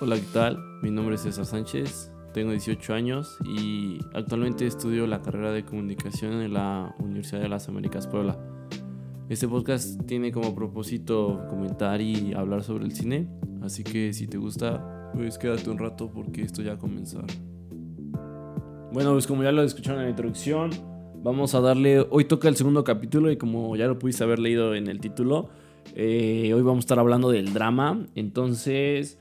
Hola, ¿qué tal? Mi nombre es César Sánchez, tengo 18 años y actualmente estudio la carrera de comunicación en la Universidad de las Américas Puebla. Este podcast tiene como propósito comentar y hablar sobre el cine, así que si te gusta, pues quédate un rato porque esto ya a comenzar. Bueno, pues como ya lo escucharon en la introducción, vamos a darle, hoy toca el segundo capítulo y como ya lo pudiste haber leído en el título, eh, hoy vamos a estar hablando del drama, entonces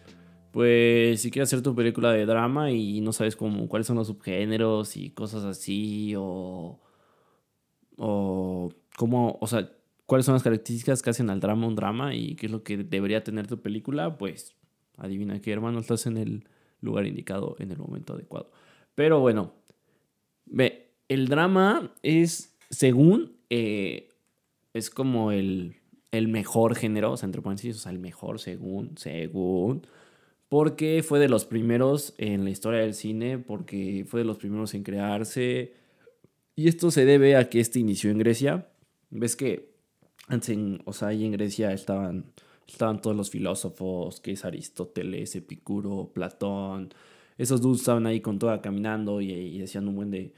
pues si quieres hacer tu película de drama y no sabes cómo, cuáles son los subgéneros y cosas así, o, o cómo, o sea, cuáles son las características que hacen al drama un drama y qué es lo que debería tener tu película, pues adivina que hermano, estás en el lugar indicado en el momento adecuado. Pero bueno, ve, el drama es, según, eh, es como el, el mejor género, o sea, entre paréntesis, o sea, el mejor según, según porque fue de los primeros en la historia del cine, porque fue de los primeros en crearse. Y esto se debe a que este inició en Grecia. Ves que antes, en, o sea, ahí en Grecia estaban, estaban todos los filósofos, que es Aristóteles, Epicuro, Platón. Esos dudes estaban ahí con toda caminando y, y decían un buen de,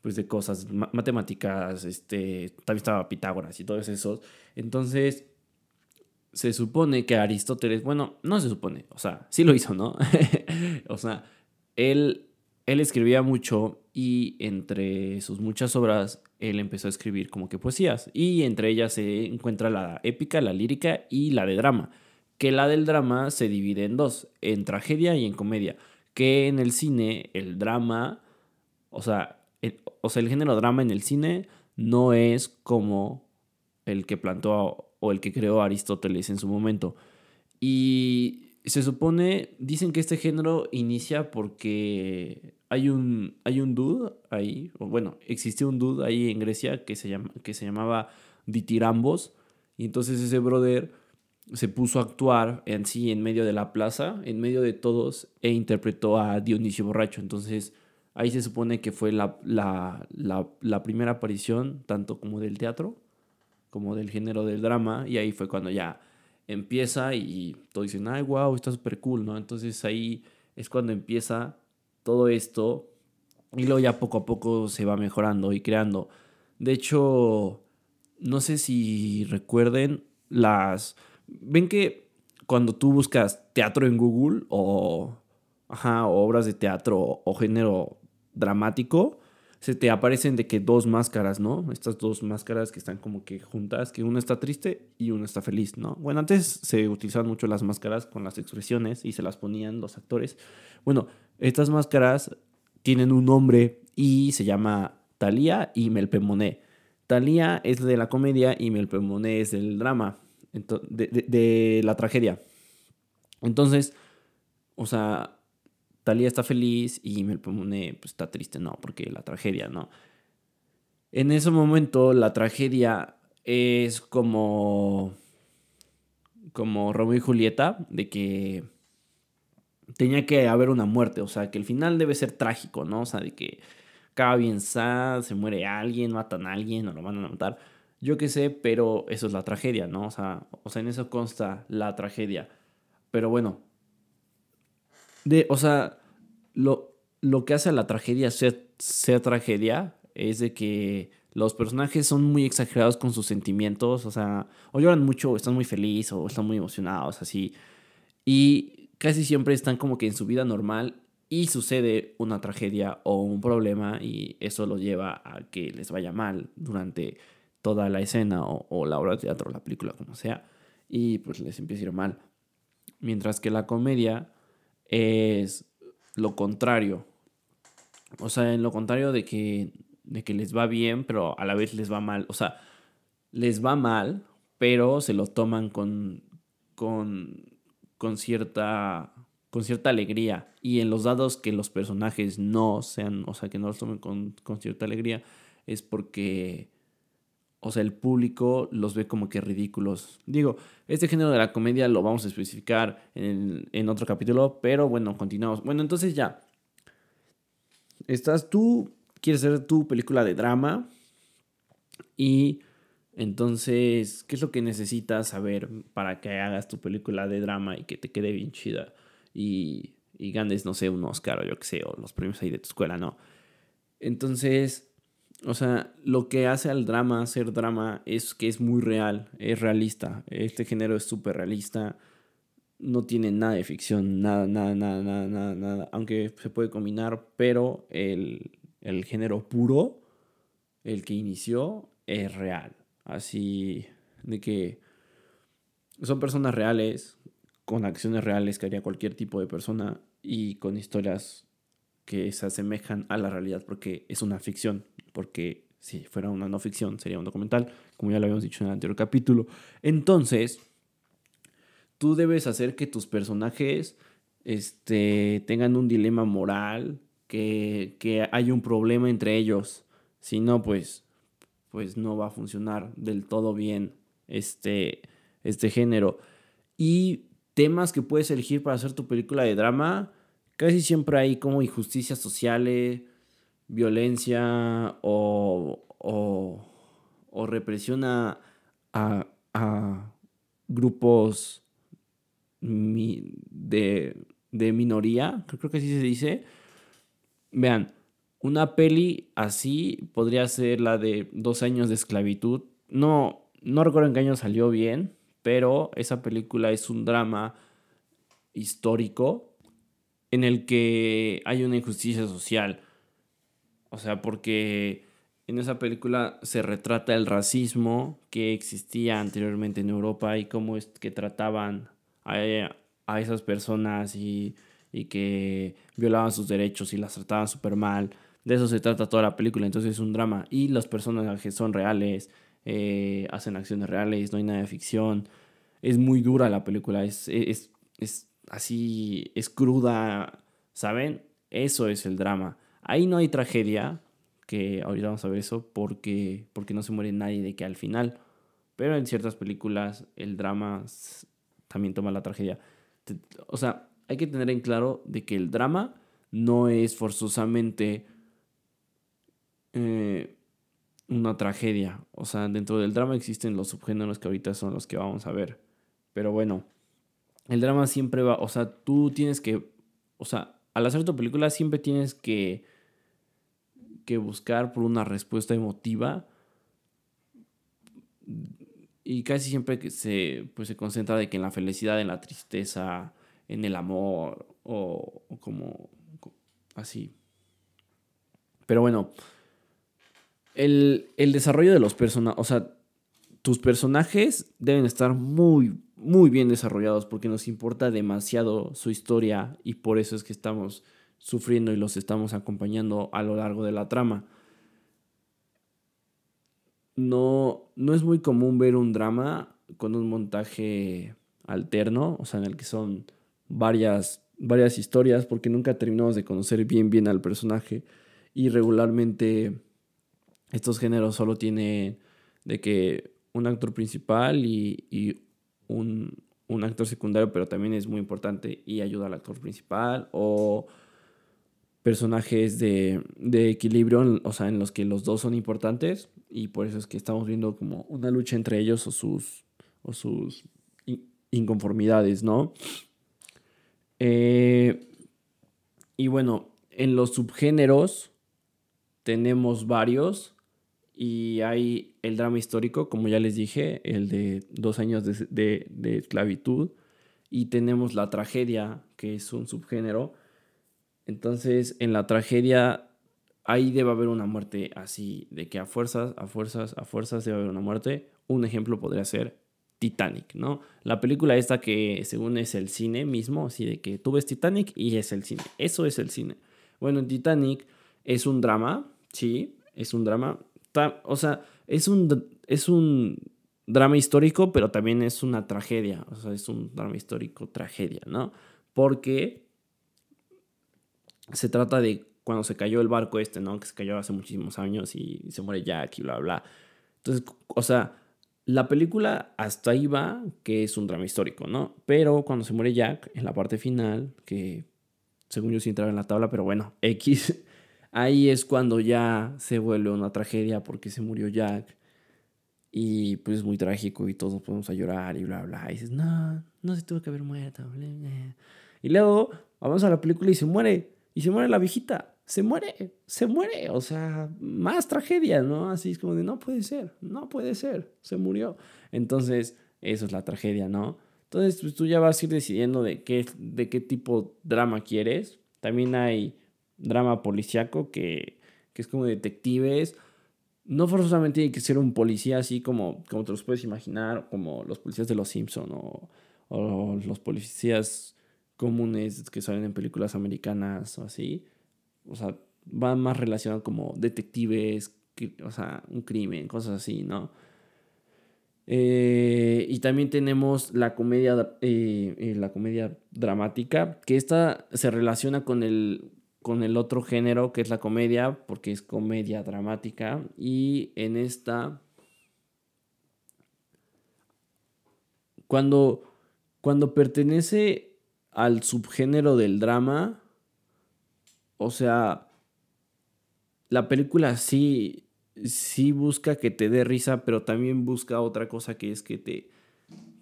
pues de cosas, matemáticas, este, también estaba Pitágoras y todos esos. Entonces, se supone que Aristóteles, bueno, no se supone, o sea, sí lo hizo, ¿no? o sea, él, él escribía mucho y entre sus muchas obras, él empezó a escribir como que poesías. Y entre ellas se encuentra la épica, la lírica y la de drama. Que la del drama se divide en dos, en tragedia y en comedia. Que en el cine, el drama, o sea, el, o sea, el género drama en el cine no es como el que plantó o el que creó Aristóteles en su momento. Y se supone, dicen que este género inicia porque hay un, hay un dude ahí, o bueno, existió un dude ahí en Grecia que se, llama, que se llamaba Ditirambos, y entonces ese brother se puso a actuar en sí en medio de la plaza, en medio de todos, e interpretó a Dionisio Borracho. Entonces ahí se supone que fue la, la, la primera aparición, tanto como del teatro, como del género del drama, y ahí fue cuando ya empieza y todos dicen, ay, wow, está súper cool, ¿no? Entonces ahí es cuando empieza todo esto y luego ya poco a poco se va mejorando y creando. De hecho, no sé si recuerden las... Ven que cuando tú buscas teatro en Google o, ajá, obras de teatro o género dramático, se te aparecen de que dos máscaras, ¿no? Estas dos máscaras que están como que juntas, que una está triste y una está feliz, ¿no? Bueno, antes se utilizaban mucho las máscaras con las expresiones y se las ponían los actores. Bueno, estas máscaras tienen un nombre y se llama Talía y Melpemoné. Talía es de la comedia y Melpemoné es del drama, de, de la tragedia. Entonces, o sea, Talía está feliz y Melpomene pues, está triste, no, porque la tragedia, ¿no? En ese momento la tragedia es como como Romeo y Julieta, de que tenía que haber una muerte, o sea, que el final debe ser trágico, ¿no? O sea, de que acaba bien sad, se muere alguien, matan a alguien o lo van a matar. Yo qué sé, pero eso es la tragedia, ¿no? O sea, o sea, en eso consta la tragedia. Pero bueno, de, o sea, lo, lo que hace a la tragedia ser, ser tragedia es de que los personajes son muy exagerados con sus sentimientos, o sea, o lloran mucho, o están muy felices, o están muy emocionados, así. Y casi siempre están como que en su vida normal y sucede una tragedia o un problema y eso los lleva a que les vaya mal durante toda la escena o, o la obra de teatro, la película, como sea, y pues les empieza a ir mal. Mientras que la comedia es lo contrario. O sea, en lo contrario de que, de que les va bien, pero a la vez les va mal. O sea, les va mal, pero se lo toman con, con, con, cierta, con cierta alegría. Y en los dados que los personajes no sean, o sea, que no los tomen con, con cierta alegría, es porque o sea, el público los ve como que ridículos. Digo, este género de la comedia lo vamos a especificar en, en otro capítulo, pero bueno, continuamos. Bueno, entonces ya. Estás tú, quieres hacer tu película de drama y entonces, ¿qué es lo que necesitas saber para que hagas tu película de drama y que te quede bien chida? y, y no sé, un Oscar o yo qué sé, o los premios ahí de tu escuela, ¿no? Entonces, o sea, lo que hace al drama ser drama es que es muy real, es realista. Este género es súper realista. No tiene nada de ficción, nada, nada, nada, nada, nada, nada. Aunque se puede combinar, pero el, el género puro, el que inició, es real. Así de que son personas reales, con acciones reales que haría cualquier tipo de persona y con historias que se asemejan a la realidad porque es una ficción, porque si fuera una no ficción sería un documental, como ya lo habíamos dicho en el anterior capítulo. Entonces, tú debes hacer que tus personajes este, tengan un dilema moral, que, que hay un problema entre ellos. Si no, pues, pues no va a funcionar del todo bien este, este género. Y temas que puedes elegir para hacer tu película de drama, casi siempre hay como injusticias sociales, violencia o, o, represión a, a, grupos de, de, minoría, creo que así se dice. Vean, una peli así podría ser la de dos años de esclavitud. No, no recuerdo en qué año salió bien, pero esa película es un drama histórico en el que hay una injusticia social. O sea, porque en esa película se retrata el racismo que existía anteriormente en Europa y cómo es que trataban a, esas personas y, y, que violaban sus derechos y las trataban súper mal. De eso se trata toda la película, entonces es un drama. Y los personajes son reales, eh, hacen acciones reales, no hay nada de ficción. Es muy dura la película, es, es, es así, es cruda, ¿saben? Eso es el drama. Ahí no hay tragedia, que ahorita vamos a ver eso, porque, porque no se muere nadie de que al final. Pero en ciertas películas el drama también toma la tragedia. O sea, hay que tener en claro de que el drama no es forzosamente eh, una tragedia. O sea, dentro del drama existen los subgéneros que ahorita son los que vamos a ver. Pero bueno, el drama siempre va, o sea, tú tienes que, o sea, al hacer tu película siempre tienes que, que buscar por una respuesta emotiva. Y casi siempre que se, pues, se concentra de que en la felicidad, en la tristeza, en el amor o, como así. Pero bueno, el, desarrollo de los personajes, o sea, tus personajes deben estar muy, muy bien desarrollados porque nos importa demasiado su historia y por eso es que estamos sufriendo y los estamos acompañando a lo largo de la trama. No, no es muy común ver un drama con un montaje alterno, o sea, en el que son varias, varias historias porque nunca terminamos de conocer bien bien al personaje y regularmente estos géneros solo tienen de que un actor principal y, un, actor secundario, pero también es muy importante y ayuda al actor principal, o personajes de, equilibrio, o sea, en los que los dos son importantes, y por eso es que estamos viendo como una lucha entre ellos o sus, o sus inconformidades, ¿no? Eh, y bueno, en los subgéneros tenemos varios. Y hay el drama histórico, como ya les dije, el de dos años de, esclavitud. Y tenemos la tragedia, que es un subgénero. Entonces, en la tragedia, ahí debe haber una muerte así, de que a fuerzas, a fuerzas, a fuerzas debe haber una muerte. Un ejemplo podría ser Titanic, ¿no? La película esta que según es el cine mismo, así de que tú ves Titanic y es el cine. Eso es el cine. Bueno, en Titanic es un drama, sí, es un drama o sea, es un, es un drama histórico, pero también es una tragedia. O sea, es un drama histórico tragedia, ¿no? Porque se trata de cuando se cayó el barco este, ¿no? Que se cayó hace muchísimos años y se muere Jack y bla, bla. Entonces, o sea, la película hasta ahí va, que es un drama histórico, ¿no? Pero cuando se muere Jack, en la parte final, que según yo sí entraba en la tabla, pero bueno, X, ahí es cuando ya se vuelve una tragedia porque se murió Jack. Y pues es muy trágico y todos podemos a llorar y bla, bla. Y dices, no, no se tuvo que haber muerto. Y luego vamos a la película y se muere. Y se muere la viejita. Se muere, se muere. O sea, más tragedia, ¿no? Así es como de, no puede ser, no puede ser, se murió. Entonces, eso es la tragedia, ¿no? Entonces, pues tú ya vas a ir decidiendo de qué, de qué tipo drama quieres. También hay drama policiaco que, que es como detectives. No forzosamente tiene que ser un policía así como, como te los puedes imaginar, como los policías de los Simpson o, o los policías comunes que salen en películas americanas o así. O sea, va más relacionado como detectives, o sea, un crimen, cosas así, ¿no? Eh, y también tenemos la comedia, eh, eh, la comedia dramática, que esta se relaciona con el, con el otro género, que es la comedia, porque es comedia dramática. Y en esta, cuando, cuando pertenece al subgénero del drama, o sea, la película sí, sí busca que te dé risa, pero también busca otra cosa que es que te,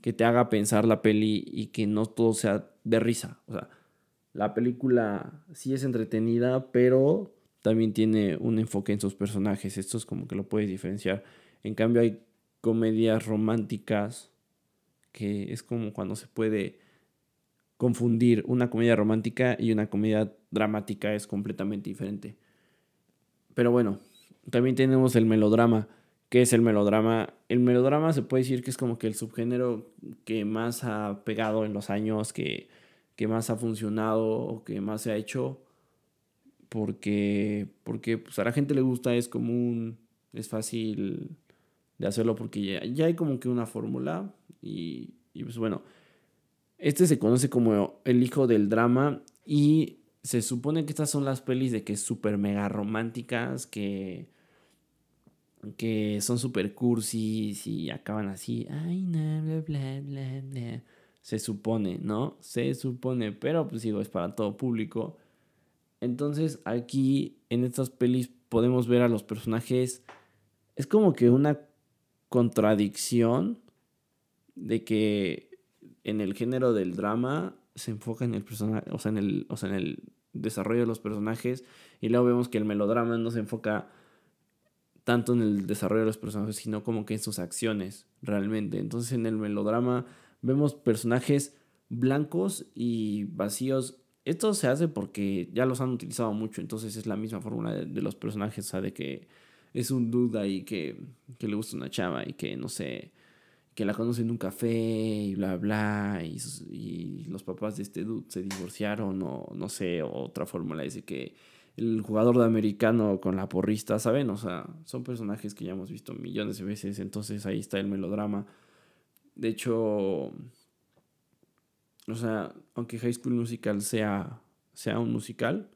que te haga pensar la peli y que no todo sea de risa. O sea, la película sí es entretenida, pero también tiene un enfoque en sus personajes. Esto es como que lo puedes diferenciar. En cambio hay comedias románticas que es como cuando se puede confundir una comedia romántica y una comedia dramática es completamente diferente. Pero bueno, también tenemos el melodrama. ¿Qué es el melodrama? El melodrama se puede decir que es como que el subgénero que más ha pegado en los años, que, que más ha funcionado o que más se ha hecho. Porque, porque pues, a la gente le gusta, es común, es fácil de hacerlo porque ya, ya hay como que una fórmula. Y, y pues bueno, este se conoce como el hijo del drama y se supone que estas son las pelis de que súper mega románticas, que, que son súper cursis y acaban así. Ay, no, bla, bla, bla, bla. Se supone, ¿no? Se supone, pero pues digo, es para todo público. Entonces aquí en estas pelis podemos ver a los personajes. Es como que una contradicción de que en el género del drama se enfoca en el personaje, o sea, en el, o sea, en el desarrollo de los personajes y luego vemos que el melodrama no se enfoca tanto en el desarrollo de los personajes, sino como que en sus acciones realmente. Entonces en el melodrama vemos personajes blancos y vacíos. Esto se hace porque ya los han utilizado mucho, entonces es la misma fórmula de, los personajes, o sea, de que es un duda y que, le gusta una chava y que no sé, que la conocen en un café y bla, bla, y, y los papás de este dude se divorciaron o no sé, otra fórmula dice que el jugador de americano con la porrista, ¿saben? O sea, son personajes que ya hemos visto millones de veces, entonces ahí está el melodrama. De hecho, o sea, aunque High School Musical sea, sea un musical,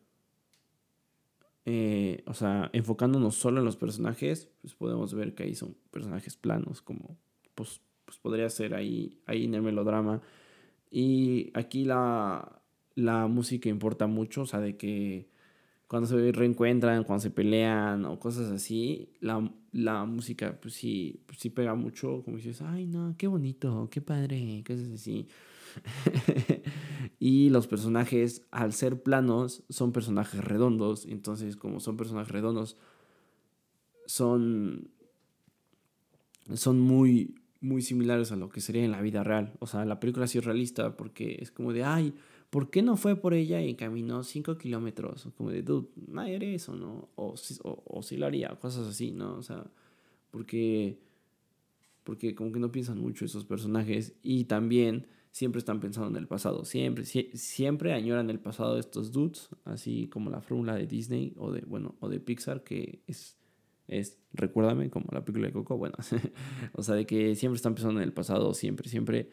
eh, o sea, enfocándonos solo en los personajes, pues podemos ver que ahí son personajes planos, como pues pues podría ser ahí, ahí en el melodrama. Y aquí la, la música importa mucho, o sea, de que cuando se reencuentran, cuando se pelean o cosas así, la, la música pues sí, pues sí pega mucho, como dices, ay no, qué bonito, qué padre, cosas así. y los personajes, al ser planos, son personajes redondos, entonces como son personajes redondos, son, son muy, muy similares a lo que sería en la vida real. O sea, la película sí es realista porque es como de, ay, ¿por qué no fue por ella y caminó 5 kilómetros? Como de, dude, nadie eso, ¿no? O, o, o sí lo haría, cosas así, ¿no? O sea, porque, porque como que no piensan mucho esos personajes y también siempre están pensando en el pasado, siempre, siempre añoran el pasado de estos dudes, así como la fórmula de Disney o de, bueno, o de Pixar, que es es Recuérdame, como la película de Coco, bueno, o sea, de que siempre están pensando en el pasado, siempre, siempre.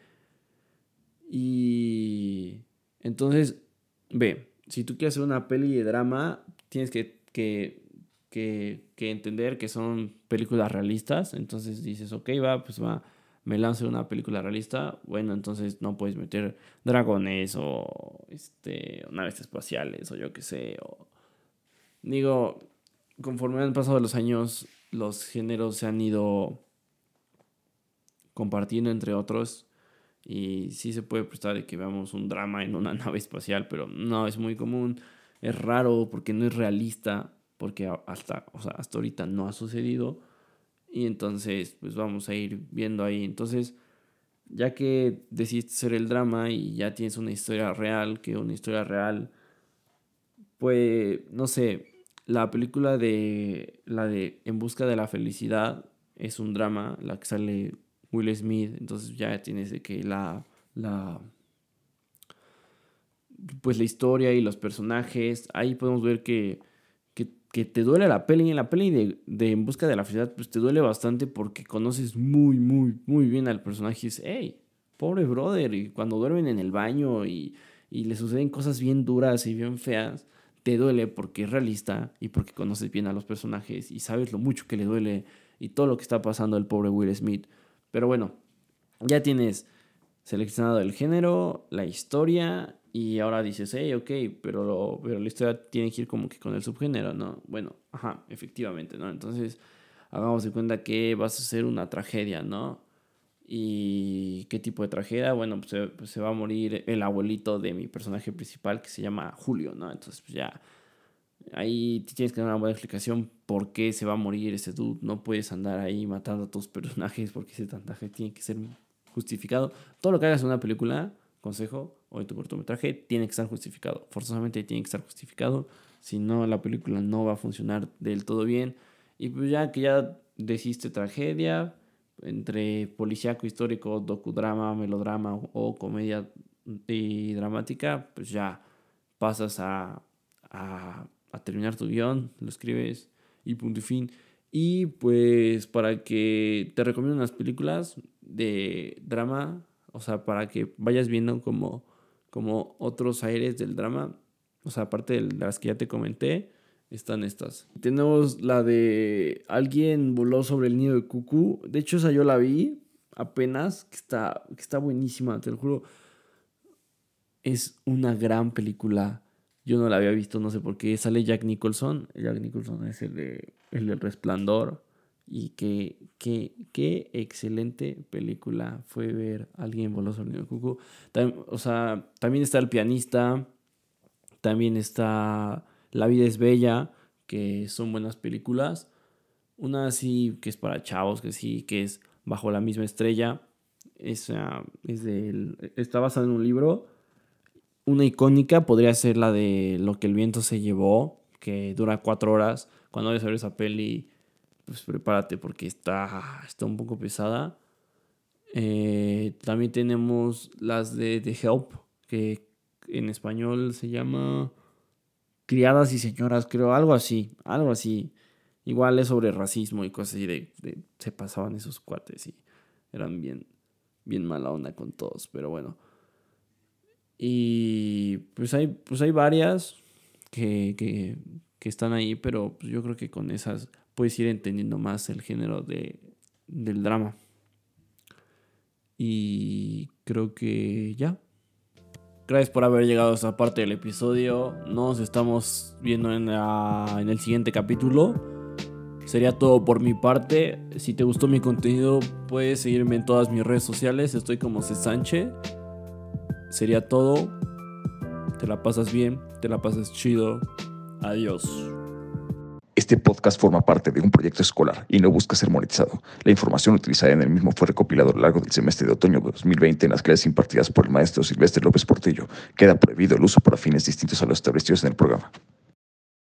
Y entonces, ve, si tú quieres hacer una peli de drama, tienes que, que, que, entender que son películas realistas, entonces dices, ok, va, pues va, me lanzo una película realista, bueno, entonces no puedes meter dragones o este, naves espaciales o yo qué sé, o... Digo, conforme han pasado los años, los géneros se han ido compartiendo entre otros Y sí se puede prestar que veamos un drama en una nave espacial, pero no es muy común. Es raro porque no es realista, porque hasta, o sea, hasta ahorita no ha sucedido. Y entonces, pues vamos a ir viendo ahí. Entonces, ya que decidiste hacer el drama y ya tienes una historia real, que una historia real, pues, no sé, la película de la de En busca de la felicidad es un drama, la que sale Will Smith, entonces ya tienes de que la la pues la historia y los personajes, ahí podemos ver que, que, te duele la peli, en la peli de, de, En busca de la felicidad, pues te duele bastante porque conoces muy, muy, muy bien al personaje y hey, pobre brother, y cuando duermen en el baño y, y le suceden cosas bien duras y bien feas, te duele porque es realista y porque conoces bien a los personajes y sabes lo mucho que le duele y todo lo que está pasando al pobre Will Smith. Pero bueno, ya tienes seleccionado el género, la historia y ahora dices, hey, ok, pero, pero la historia tiene que ir como que con el subgénero, ¿no? Bueno, ajá, efectivamente, ¿no? Entonces, hagamos de cuenta que vas a ser una tragedia, ¿no? ¿Y qué tipo de tragedia? Bueno, pues se, pues se, va a morir el abuelito de mi personaje principal que se llama Julio, ¿no? Entonces, pues ya ahí tienes que dar una buena explicación por qué se va a morir ese dude. No puedes andar ahí matando a tus personajes porque ese tantaje tiene que ser justificado. Todo lo que hagas en una película, consejo, o en tu cortometraje, tiene que estar justificado. Forzosamente tiene que estar justificado. Si no, la película no va a funcionar del todo bien. Y pues ya que ya deciste tragedia, entre policíaco histórico, docudrama, melodrama o comedia dramática, pues ya pasas a, a, a, terminar tu guion, lo escribes y punto y fin. Y pues para que te recomiendo unas películas de drama, o sea, para que vayas viendo como, como otros aires del drama, o sea, aparte de las que ya te comenté, están estas. Tenemos la de alguien voló sobre el nido de cucú. De hecho, esa yo la vi apenas, que está, que está buenísima, te lo juro. Es una gran película. Yo no la había visto, no sé por qué. Sale Jack Nicholson. Jack Nicholson es el de El del Resplandor. Y qué, qué, qué excelente película fue ver Alguien voló sobre el nido de cucú. o sea, también está el pianista. También está la vida es bella, que son buenas películas. Una así que es para chavos, que sí, que es Bajo la misma estrella. Es de, está basada en un libro. Una icónica podría ser la de Lo que el viento se llevó, que dura cuatro horas. Cuando vayas a ver esa peli, pues prepárate porque está, está un poco pesada. Eh, también tenemos las de The Help, que en español se llama criadas y señoras, creo, algo así, algo así. Igual es sobre racismo y cosas así de, se pasaban esos cuates y eran bien, bien mala onda con todos, pero bueno. Y pues hay, pues hay varias que, que, que están ahí, pero pues yo creo que con esas puedes ir entendiendo más el género de, del drama. Y creo que ya. Gracias por haber llegado a esta parte del episodio. Nos estamos viendo en, el siguiente capítulo. Sería todo por mi parte. Si te gustó mi contenido, puedes seguirme en todas mis redes sociales. Estoy como C. Sánchez. Sería todo. Te la pasas bien, te la pasas chido. Adiós. Este podcast forma parte de un proyecto escolar y no busca ser monetizado. La información utilizada en el mismo fue recopilada a lo largo del semestre de otoño de 2020 en las clases impartidas por el maestro Silvestre López Portillo. Queda prohibido el uso para fines distintos a los establecidos en el programa.